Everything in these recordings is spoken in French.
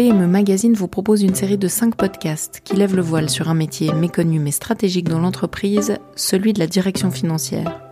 PME Magazine vous propose une série de 5 podcasts qui lèvent le voile sur un métier méconnu mais stratégique dans l'entreprise, celui de la direction financière.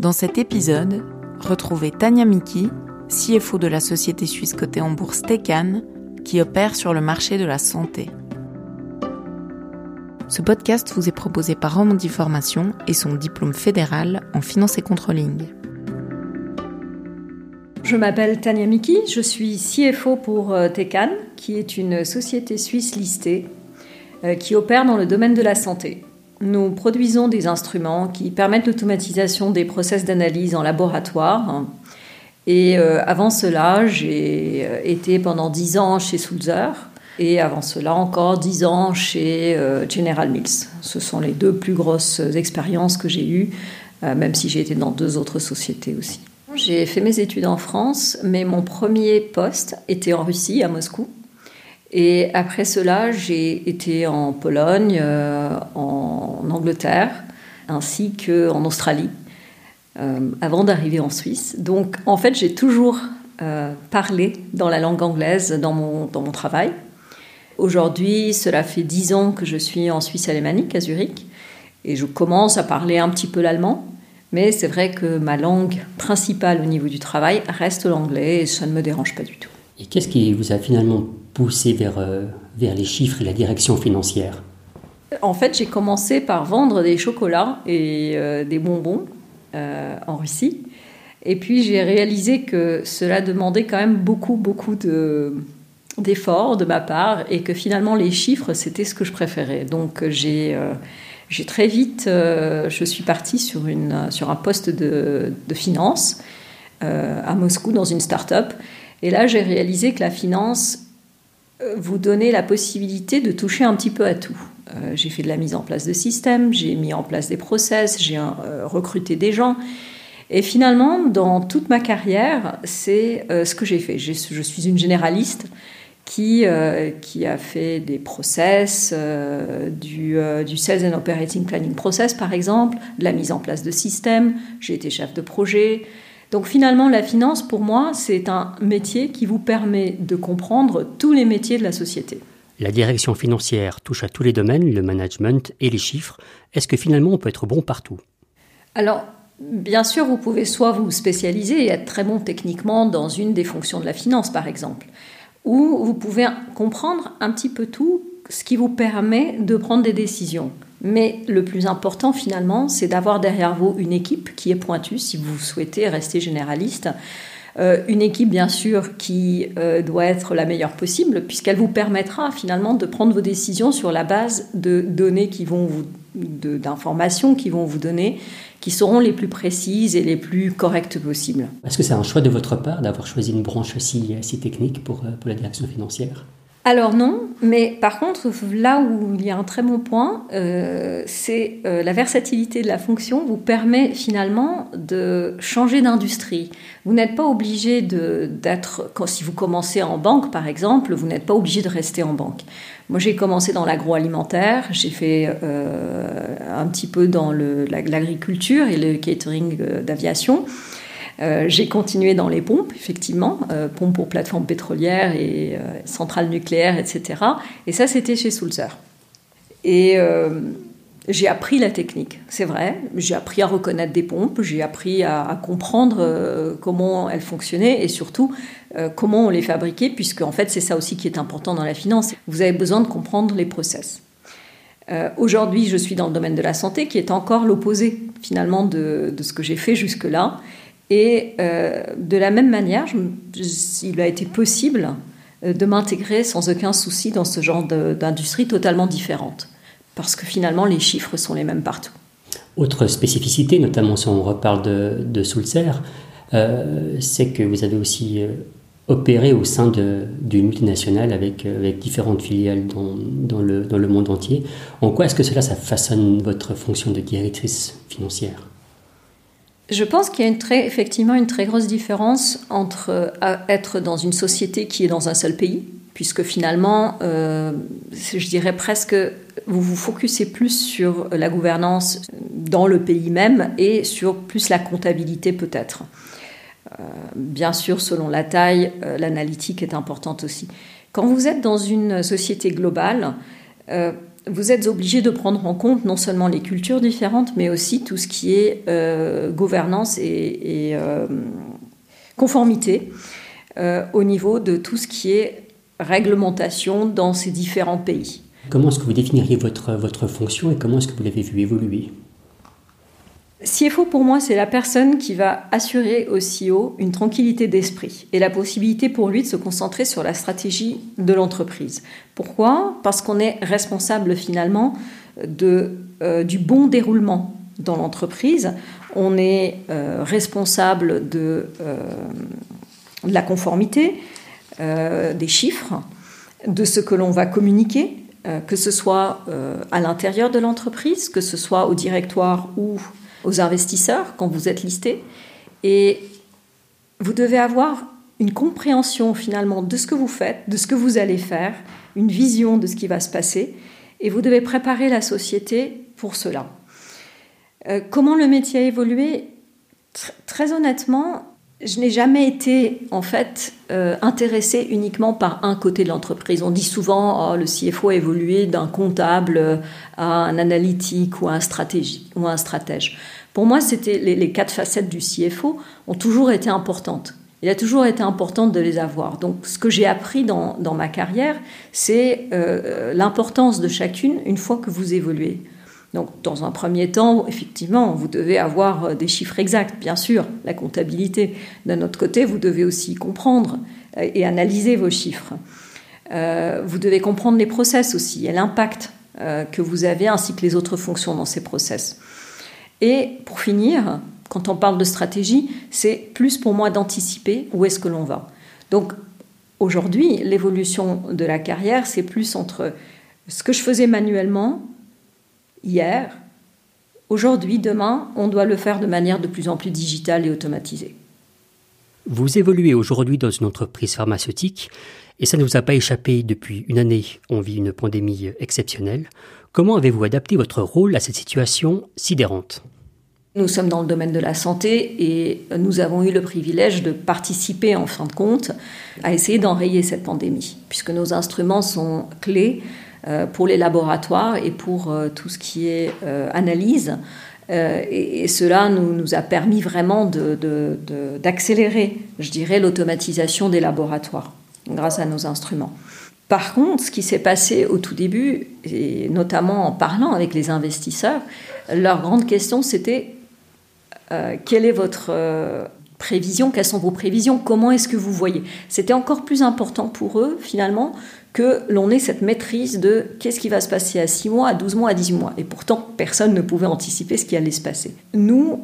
Dans cet épisode, retrouvez Tania Miki, CFO de la société suisse cotée en bourse Tecan, qui opère sur le marché de la santé. Ce podcast vous est proposé par Romandie Formation et son diplôme fédéral en finance et controlling. Je m'appelle Tania Miki, je suis CFO pour euh, Tecan, qui est une société suisse listée euh, qui opère dans le domaine de la santé. Nous produisons des instruments qui permettent l'automatisation des process d'analyse en laboratoire. Et euh, avant cela, j'ai été pendant 10 ans chez Sulzer et avant cela encore 10 ans chez General Mills. Ce sont les deux plus grosses expériences que j'ai eues, même si j'ai été dans deux autres sociétés aussi. J'ai fait mes études en France, mais mon premier poste était en Russie, à Moscou. Et après cela, j'ai été en Pologne, euh, en Angleterre, ainsi qu'en Australie, euh, avant d'arriver en Suisse. Donc, en fait, j'ai toujours euh, parlé dans la langue anglaise dans mon, dans mon travail. Aujourd'hui, cela fait dix ans que je suis en Suisse alémanique, à Zurich, et je commence à parler un petit peu l'allemand. Mais c'est vrai que ma langue principale au niveau du travail reste l'anglais et ça ne me dérange pas du tout. Et qu'est-ce qui vous a finalement poussé vers, euh, vers les chiffres et la direction financière? En fait, j'ai commencé par vendre des chocolats et euh, des bonbons euh, en Russie. Et puis j'ai réalisé que cela demandait quand même beaucoup, beaucoup de, d'efforts de ma part et que finalement les chiffres, c'était ce que je préférais. Donc j'ai j'ai très vite, euh, je suis partie sur, une, sur un poste de, finance euh, à Moscou dans une start-up. Et là, j'ai réalisé que la finance euh, vous donnait la possibilité de toucher un petit peu à tout. j'ai fait de la mise en place de systèmes, j'ai mis en place des process, j'ai recruté des gens. Et finalement, dans toute ma carrière, c'est ce que j'ai fait. Je suis une généraliste qui, euh, qui a fait des process, euh, du, euh, du, Sales and Operating Planning Process par exemple, de la mise en place de systèmes, j'ai été chef de projet. Donc finalement, la finance, pour moi, c'est un métier qui vous permet de comprendre tous les métiers de la société. La direction financière touche à tous les domaines, le management et les chiffres. Est-ce que finalement on peut être bon partout? Alors, bien sûr, vous pouvez soit vous spécialiser et être très bon techniquement dans une des fonctions de la finance, par exemple où vous pouvez comprendre un petit peu tout, ce qui vous permet de prendre des décisions. Mais le plus important finalement, c'est d'avoir derrière vous une équipe qui est pointue si vous souhaitez rester généraliste. Euh, une équipe bien sûr qui euh, doit être la meilleure possible puisqu'elle vous permettra finalement de prendre vos décisions sur la base de données qui vont vous d'informations qui vont vous donner qui seront les plus précises et les plus correctes possibles. Est-ce que c'est un choix de votre part d'avoir choisi une branche si, technique pour, euh, pour la direction financière? Alors non, mais par contre, là où il y a un très bon point, euh, c'est euh, la versatilité de la fonction vous permet finalement de changer d'industrie. Vous n'êtes pas obligé d'être, si vous commencez en banque par exemple, vous n'êtes pas obligé de rester en banque. Moi j'ai commencé dans l'agroalimentaire, j'ai fait euh, un petit peu dans l'agriculture et le catering d'aviation. Euh, j'ai continué dans les pompes, effectivement, euh, pompes pour plateformes pétrolières et euh, centrales nucléaires, etc. Et ça, c'était chez Sulzer. Et j'ai appris la technique, c'est vrai. J'ai appris à reconnaître des pompes, j'ai appris à, comprendre comment elles fonctionnaient et surtout comment on les fabriquait, puisque en fait, c'est ça aussi qui est important dans la finance. Vous avez besoin de comprendre les process. Aujourd'hui, je suis dans le domaine de la santé, qui est encore l'opposé finalement de, de, ce que j'ai fait jusque-là. Et euh, de la même manière, il a été possible euh, de m'intégrer sans aucun souci dans ce genre d'industrie totalement différente. Parce que finalement, les chiffres sont les mêmes partout. Autre spécificité, notamment si on reparle de, de euh, c'est que vous avez aussi opéré au sein d'une multinationale avec, différentes filiales dans, le, monde entier. En quoi est-ce que cela façonne votre fonction de directrice financière? Je pense qu'il y a effectivement une très grosse différence entre euh, être dans une société qui est dans un seul pays, puisque finalement, euh, je dirais presque, vous vous focussez plus sur la gouvernance dans le pays même et sur plus la comptabilité peut-être. bien sûr, selon la taille, l'analytique est importante aussi. Quand vous êtes dans une société globale, vous êtes obligé de prendre en compte non seulement les cultures différentes, mais aussi tout ce qui est gouvernance et, conformité au niveau de tout ce qui est réglementation dans ces différents pays. Comment est-ce que vous définiriez votre, votre fonction et comment est-ce que vous l'avez vu évoluer? CFO pour moi, c'est la personne qui va assurer au CEO une tranquillité d'esprit et la possibilité pour lui de se concentrer sur la stratégie de l'entreprise. Pourquoi? Parce qu'on est responsable finalement de, euh, du bon déroulement dans l'entreprise. On est euh, responsable euh, de, la conformité, des chiffres, de ce que l'on va communiquer, que ce soit à l'intérieur de l'entreprise, que ce soit au directoire ou aux investisseurs quand vous êtes listé. Et vous devez avoir une compréhension finalement de ce que vous faites, de ce que vous allez faire, une vision de ce qui va se passer. Et vous devez préparer la société pour cela. Euh, comment le métier a évolué? Très honnêtement, je n'ai jamais été en fait euh, intéressée uniquement par un côté de l'entreprise. On dit souvent oh, le CFO a évolué d'un comptable à un analytique ou à un, stratégie, ou un stratège. Pour moi, c'était les, quatre facettes du CFO ont toujours été importantes. Il a toujours été important de les avoir. Donc, ce que j'ai appris dans, dans, ma carrière, c'est euh, l'importance de chacune une fois que vous évoluez. Donc, dans un premier temps, effectivement, vous devez avoir euh, des chiffres exacts, bien sûr, la comptabilité. D'un autre côté, vous devez aussi comprendre euh, et analyser vos chiffres. Euh, vous devez comprendre les process aussi et l'impact que vous avez ainsi que les autres fonctions dans ces process. Et pour finir, quand on parle de stratégie, c'est plus pour moi d'anticiper où est-ce que l'on va. Donc, aujourd'hui, l'évolution de la carrière, c'est plus entre ce que je faisais manuellement hier, aujourd'hui, demain, on doit le faire de manière de plus en plus digitale et automatisée. Vous évoluez aujourd'hui dans une entreprise pharmaceutique et ça ne vous a pas échappé depuis une année. On vit une pandémie exceptionnelle. Comment avez-vous adapté votre rôle à cette situation sidérante? Nous sommes dans le domaine de la santé et nous avons eu le privilège de participer en fin de compte à essayer d'enrayer cette pandémie, puisque nos instruments sont clés pour les laboratoires et pour euh, tout ce qui est euh, analyse. Et, cela nous, a permis vraiment d'accélérer, je dirais, l'automatisation des laboratoires grâce à nos instruments. Par contre, ce qui s'est passé au tout début, et notamment en parlant avec les investisseurs, leur grande question c'était quelle est votre prévision, quelles sont vos prévisions, comment est-ce que vous voyez. C'était encore plus important pour eux, finalement, que l'on ait cette maîtrise de qu'est-ce qui va se passer à 6 mois, à 12 mois, à 18 mois. Et pourtant, personne ne pouvait anticiper ce qui allait se passer. Nous,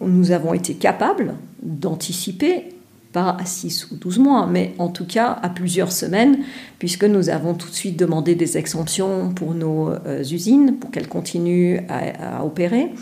nous avons été capables d'anticiper, pas à 6 ou 12 mois, mais en tout cas à plusieurs semaines, puisque nous avons tout de suite demandé des exemptions pour nos euh, usines, pour qu'elles continuent à opérer.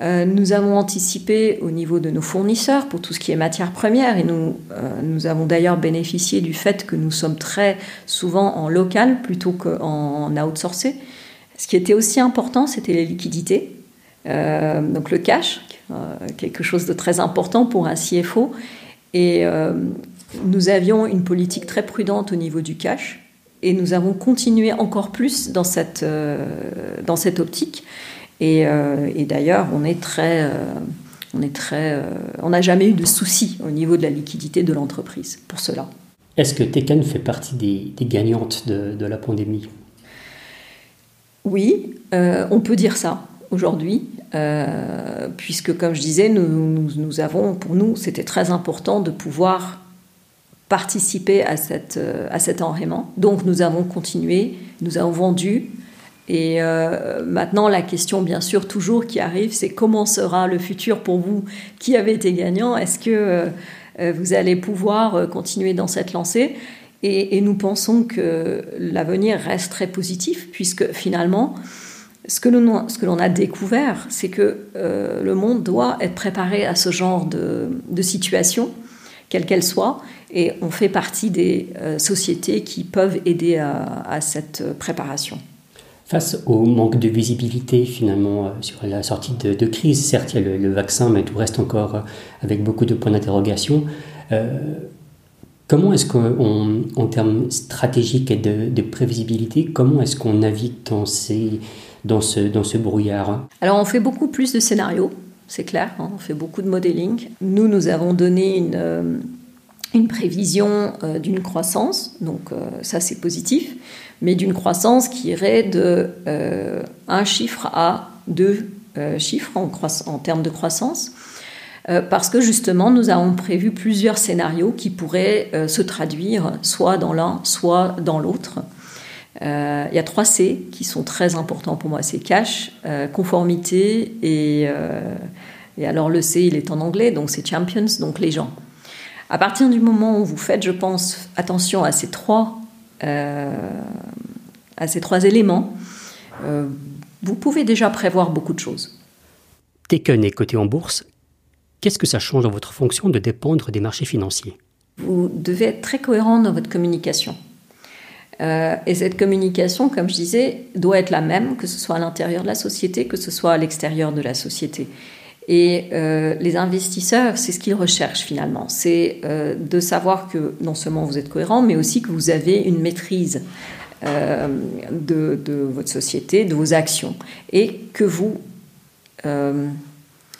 Euh, nous avons anticipé au niveau de nos fournisseurs pour tout ce qui est matières premières et nous, euh, avons d'ailleurs bénéficié du fait que nous sommes très souvent en local plutôt qu'en outsourcé. Ce qui était aussi important, c'était les liquidités, euh, donc le cash, quelque chose de très important pour un CFO. Et nous avions une politique très prudente au niveau du cash et nous avons continué encore plus dans cette, dans cette optique. Euh, et, d'ailleurs, on est très, euh, on est très, euh, on n'a jamais eu de soucis au niveau de la liquidité de l'entreprise pour cela. Est-ce que Tekken fait partie des, gagnantes de, la pandémie? Oui, on peut dire ça aujourd'hui, puisque comme je disais, nous, nous avons, pour nous, c'était très important de pouvoir participer à, cette, à cet enrayement. Donc nous avons continué, nous avons vendu, et euh, maintenant, la question, bien sûr, toujours qui arrive, c'est comment sera le futur pour vous qui avez été gagnant? Est-ce que euh, vous allez pouvoir euh, continuer dans cette lancée? Et, nous pensons que l'avenir reste très positif, puisque finalement, ce que l'on a découvert, c'est que le monde doit être préparé à ce genre de, situation, quelle qu'elle soit, et on fait partie des sociétés qui peuvent aider à cette préparation. Face au manque de visibilité finalement euh, sur la sortie de, crise, certes il y a le, vaccin, mais tout reste encore euh, avec beaucoup de points d'interrogation. Euh, comment est-ce qu'en en termes stratégiques et de, prévisibilité, comment est-ce qu'on navigue dans, ces, dans, ce, dans ce brouillard? Alors on fait beaucoup plus de scénarios, c'est clair, hein, on fait beaucoup de modeling. Nous, nous avons donné une, une prévision d'une croissance, donc ça c'est positif mais d'une croissance qui irait de euh, un chiffre à deux euh, chiffres en, termes de croissance, euh, parce que justement nous avons prévu plusieurs scénarios qui pourraient se traduire soit dans l'un, soit dans l'autre. Il y a trois C qui sont très importants pour moi, c'est cash, conformité et, et alors le C il est en anglais, donc c'est champions, donc les gens. À partir du moment où vous faites, je pense, attention à ces trois euh, à ces trois éléments, euh, vous pouvez déjà prévoir beaucoup de choses. Taken est coté en bourse. Qu'est-ce que ça change dans votre fonction de dépendre des marchés financiers? Vous devez être très cohérent dans votre communication. Euh, et cette communication, comme je disais, doit être la même, que ce soit à l'intérieur de la société, que ce soit à l'extérieur de la société. Et euh, les investisseurs, c'est ce qu'ils recherchent finalement. C'est euh, de savoir que non seulement vous êtes cohérent, mais aussi que vous avez une maîtrise euh, de, votre société, de vos actions, et que vous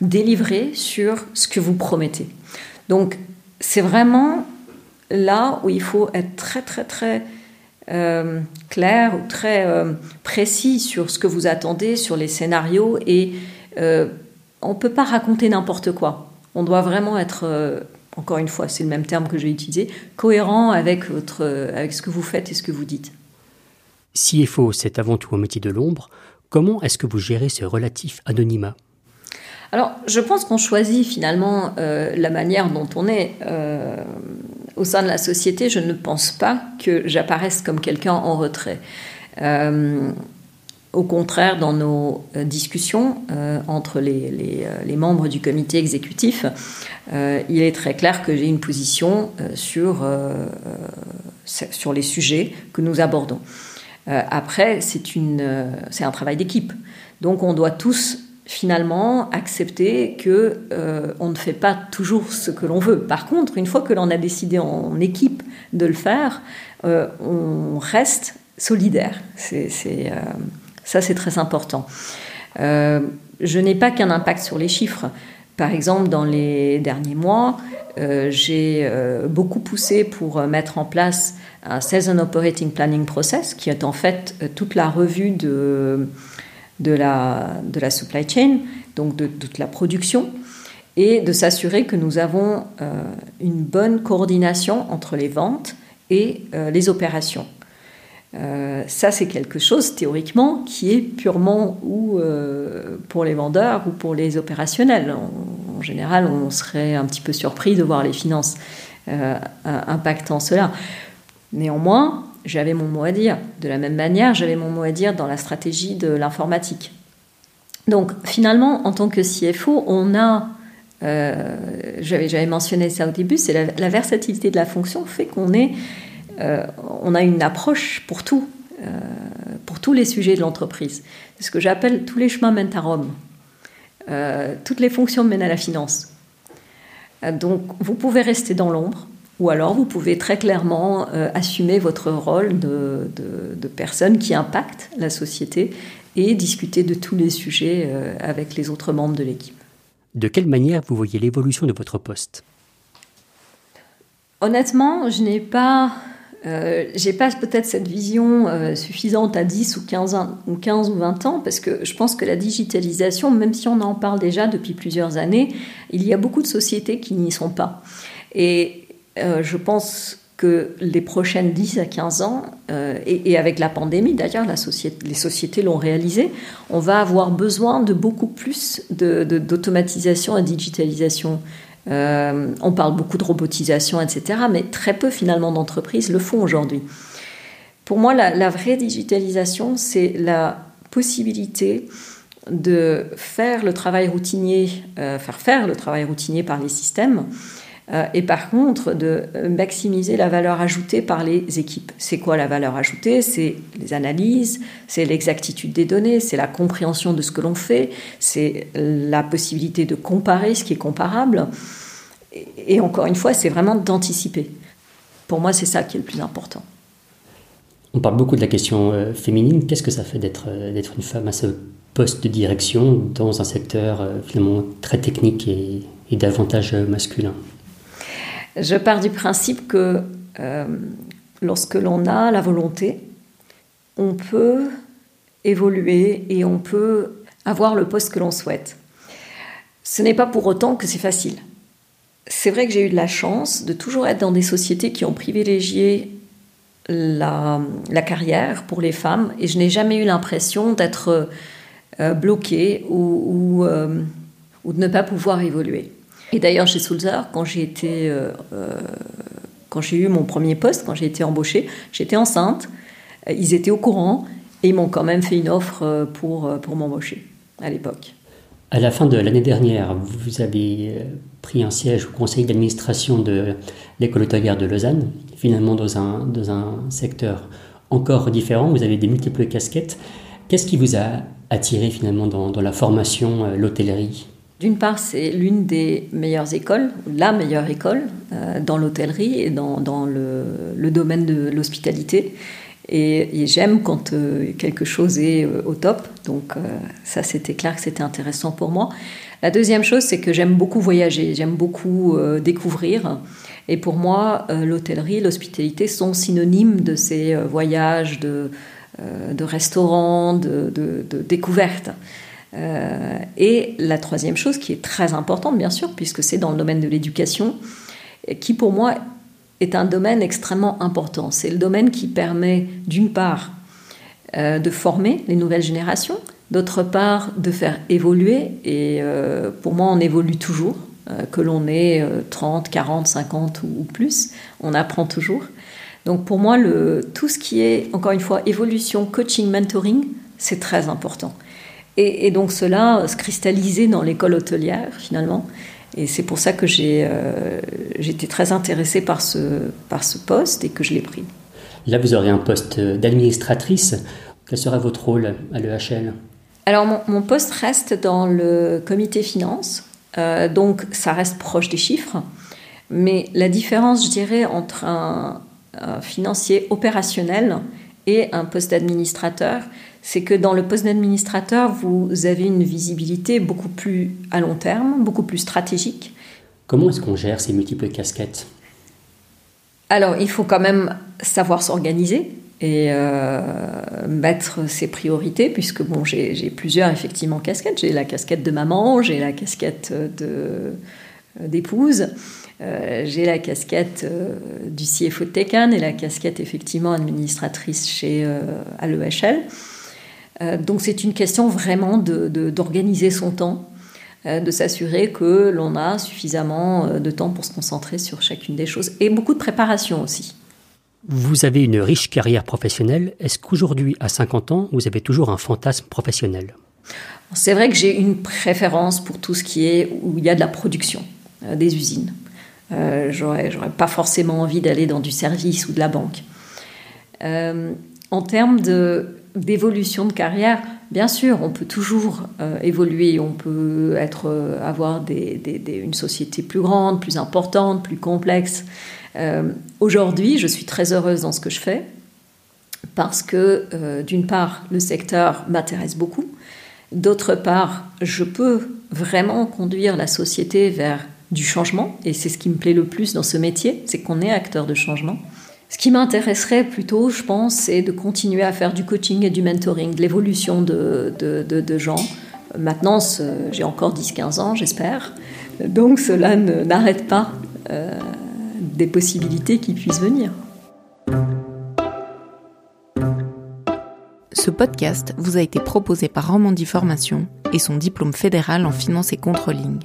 délivrez sur ce que vous promettez. Donc, c'est vraiment là où il faut être très, très, très clair ou très précis sur ce que vous attendez, sur les scénarios et on ne peut pas raconter n'importe quoi. On doit vraiment être, euh, encore une fois, c'est le même terme que j'ai utilisé, cohérent avec, votre, avec ce que vous faites et ce que vous dites. CFO, c'est avant tout un métier de l'ombre. Comment est-ce que vous gérez ce relatif anonymat? Alors, je pense qu'on choisit finalement euh, la manière dont on est euh, au sein de la société. Je ne pense pas que j'apparaisse comme quelqu'un en retrait. Au contraire, dans nos euh, discussions euh, entre les, euh, les, membres du comité exécutif, il est très clair que j'ai une position sur, sur les sujets que nous abordons. après, c'est un travail d'équipe. Donc on doit tous finalement accepter que on ne fait pas toujours ce que l'on veut. Par contre, une fois que l'on a décidé en équipe de le faire, on reste solidaire. C'est ça, c'est très important. Euh, je n'ai pas qu'un impact sur les chiffres. Par exemple, dans les derniers mois, euh, j'ai euh, beaucoup poussé pour mettre en place un Season Operating Planning Process, qui est en fait toute la revue de, de, la, de la supply chain, donc de, toute la production, et de s'assurer que nous avons une bonne coordination entre les ventes et les opérations. Euh, ça, c'est quelque chose théoriquement qui est purement ou euh, pour les vendeurs ou pour les opérationnels. En, général, on serait un petit peu surpris de voir les finances euh, impactant cela. Néanmoins, j'avais mon mot à dire. De la même manière, j'avais mon mot à dire dans la stratégie de l'informatique. Donc, finalement, en tant que CFO, on a j'avais mentionné ça au début, c'est la, la, versatilité de la fonction fait qu'on est euh, on a une approche pour tout, euh, pour tous les sujets de l'entreprise. C'est ce que j'appelle tous les chemins mènent à Rome. Euh, toutes les fonctions mènent à la finance. donc vous pouvez rester dans l'ombre, ou alors vous pouvez très clairement assumer votre rôle de, de, personne qui impacte la société et discuter de tous les sujets avec les autres membres de l'équipe. De quelle manière vous voyez l'évolution de votre poste? Honnêtement, je n'ai pas euh, j'ai pas peut-être cette vision euh, suffisante à 10 ou 15, ou 15 ou 20 ans, parce que je pense que la digitalisation, même si on en parle déjà depuis plusieurs années, il y a beaucoup de sociétés qui n'y sont pas. Et euh, je pense que les prochaines 10 à 15 ans, et, avec la pandémie d'ailleurs, les sociétés l'ont réalisé, on va avoir besoin de beaucoup plus d'automatisation de, et digitalisation euh, on parle beaucoup de robotisation, etc., mais très peu finalement d'entreprises le font aujourd'hui. Pour moi, la, vraie digitalisation, c'est la possibilité de faire le travail routinier, euh, faire faire le travail routinier par les systèmes, et par contre, de maximiser la valeur ajoutée par les équipes. C'est quoi la valeur ajoutée? C'est les analyses, c'est l'exactitude des données, c'est la compréhension de ce que l'on fait, c'est la possibilité de comparer ce qui est comparable. Et, encore une fois, c'est vraiment d'anticiper. Pour moi, c'est ça qui est le plus important. On parle beaucoup de la question euh, féminine. Qu'est-ce que ça fait d'être euh, une femme à ce poste de direction dans un secteur finalement très technique et davantage masculin? Je pars du principe que euh, lorsque l'on a la volonté, on peut évoluer et on peut avoir le poste que l'on souhaite. Ce n'est pas pour autant que c'est facile. C'est vrai que j'ai eu de la chance de toujours être dans des sociétés qui ont privilégié la, carrière pour les femmes et je n'ai jamais eu l'impression d'être euh, bloquée euh, ou de ne pas pouvoir évoluer. Et d'ailleurs, chez Sulzer, quand j'ai euh, euh, quand j'ai eu mon premier poste, quand j'ai été embauchée, j'étais enceinte. Euh, ils étaient au courant et ils m'ont quand même fait une offre pour, pour m'embaucher à l'époque. À la fin de l'année dernière, vous avez pris un siège au conseil d'administration de l'école hôtelière de Lausanne, finalement dans un, dans un secteur encore différent. Vous avez des multiples casquettes. Qu'est-ce qui vous a attiré finalement dans, dans la formation, l'hôtellerie? D'une part, c'est l'une des meilleures écoles, la meilleure école euh, dans l'hôtellerie et dans, le, domaine de l'hospitalité. Et, j'aime quand euh, quelque chose est euh, au top. Donc ça, c'était clair que c'était intéressant pour moi. La deuxième chose, c'est que j'aime beaucoup voyager, j'aime beaucoup découvrir. Et pour moi, l'hôtellerie, l'hospitalité sont synonymes de ces voyages, de, restaurants, de, de découvertes. Euh, et la troisième chose qui est très importante, bien sûr, puisque c'est dans le domaine de l'éducation, qui pour moi est un domaine extrêmement important. C'est le domaine qui permet, d'une part, euh, de former les nouvelles générations, d'autre part, de faire évoluer. Et euh, pour moi, on évolue toujours, que l'on ait 30, 40, 50 ou plus, on apprend toujours. Donc pour moi, tout ce qui est, encore une fois, évolution, coaching, mentoring, c'est très important. Et, donc cela se cristallisait dans l'école hôtelière finalement. Et c'est pour ça que j'ai euh, j'étais très intéressée par ce, par ce poste et que je l'ai pris. Là, vous aurez un poste d'administratrice. Quel sera votre rôle à l'EHL Alors, mon, poste reste dans le comité finance. Euh, donc, ça reste proche des chiffres. Mais la différence, je dirais, entre un financier opérationnel et un poste d'administrateur, c'est que dans le poste d'administrateur, vous avez une visibilité beaucoup plus à long terme, beaucoup plus stratégique. Comment est-ce qu'on gère ces multiples casquettes? Alors, il faut quand même savoir s'organiser et euh, mettre ses priorités, puisque bon, j'ai plusieurs effectivement casquettes. J'ai la casquette de maman, j'ai la casquette d'épouse. Euh, j'ai la casquette euh, du CFO de Tecan et la casquette effectivement administratrice chez à l'EHL. Euh, donc c'est une question vraiment d'organiser son temps, euh, de s'assurer que l'on a suffisamment euh, de temps pour se concentrer sur chacune des choses et beaucoup de préparation aussi. Vous avez une riche carrière professionnelle. Est-ce qu'aujourd'hui, à 50 ans, vous avez toujours un fantasme professionnel? C'est vrai que j'ai une préférence pour tout ce qui est où il y a de la production, des usines. Euh, j'aurais, pas forcément envie d'aller dans du service ou de la banque. en termes d'évolution de carrière, bien sûr, on peut toujours euh, évoluer, on peut être, euh, avoir une société plus grande, plus importante, plus complexe. Euh, aujourd'hui, je suis très heureuse dans ce que je fais parce que, d'une part, le secteur m'intéresse beaucoup, d'autre part, je peux vraiment conduire la société vers du changement, et c'est ce qui me plaît le plus dans ce métier, c'est qu'on est acteur de changement. Ce qui m'intéresserait plutôt, je pense, c'est de continuer à faire du coaching et du mentoring, de l'évolution de, de, gens. Maintenant, j'ai encore 10-15 ans, j'espère. Donc cela n'arrête pas euh, des possibilités qui puissent venir. Ce podcast vous a été proposé par Romandie Formation et son diplôme fédéral en finance et controlling.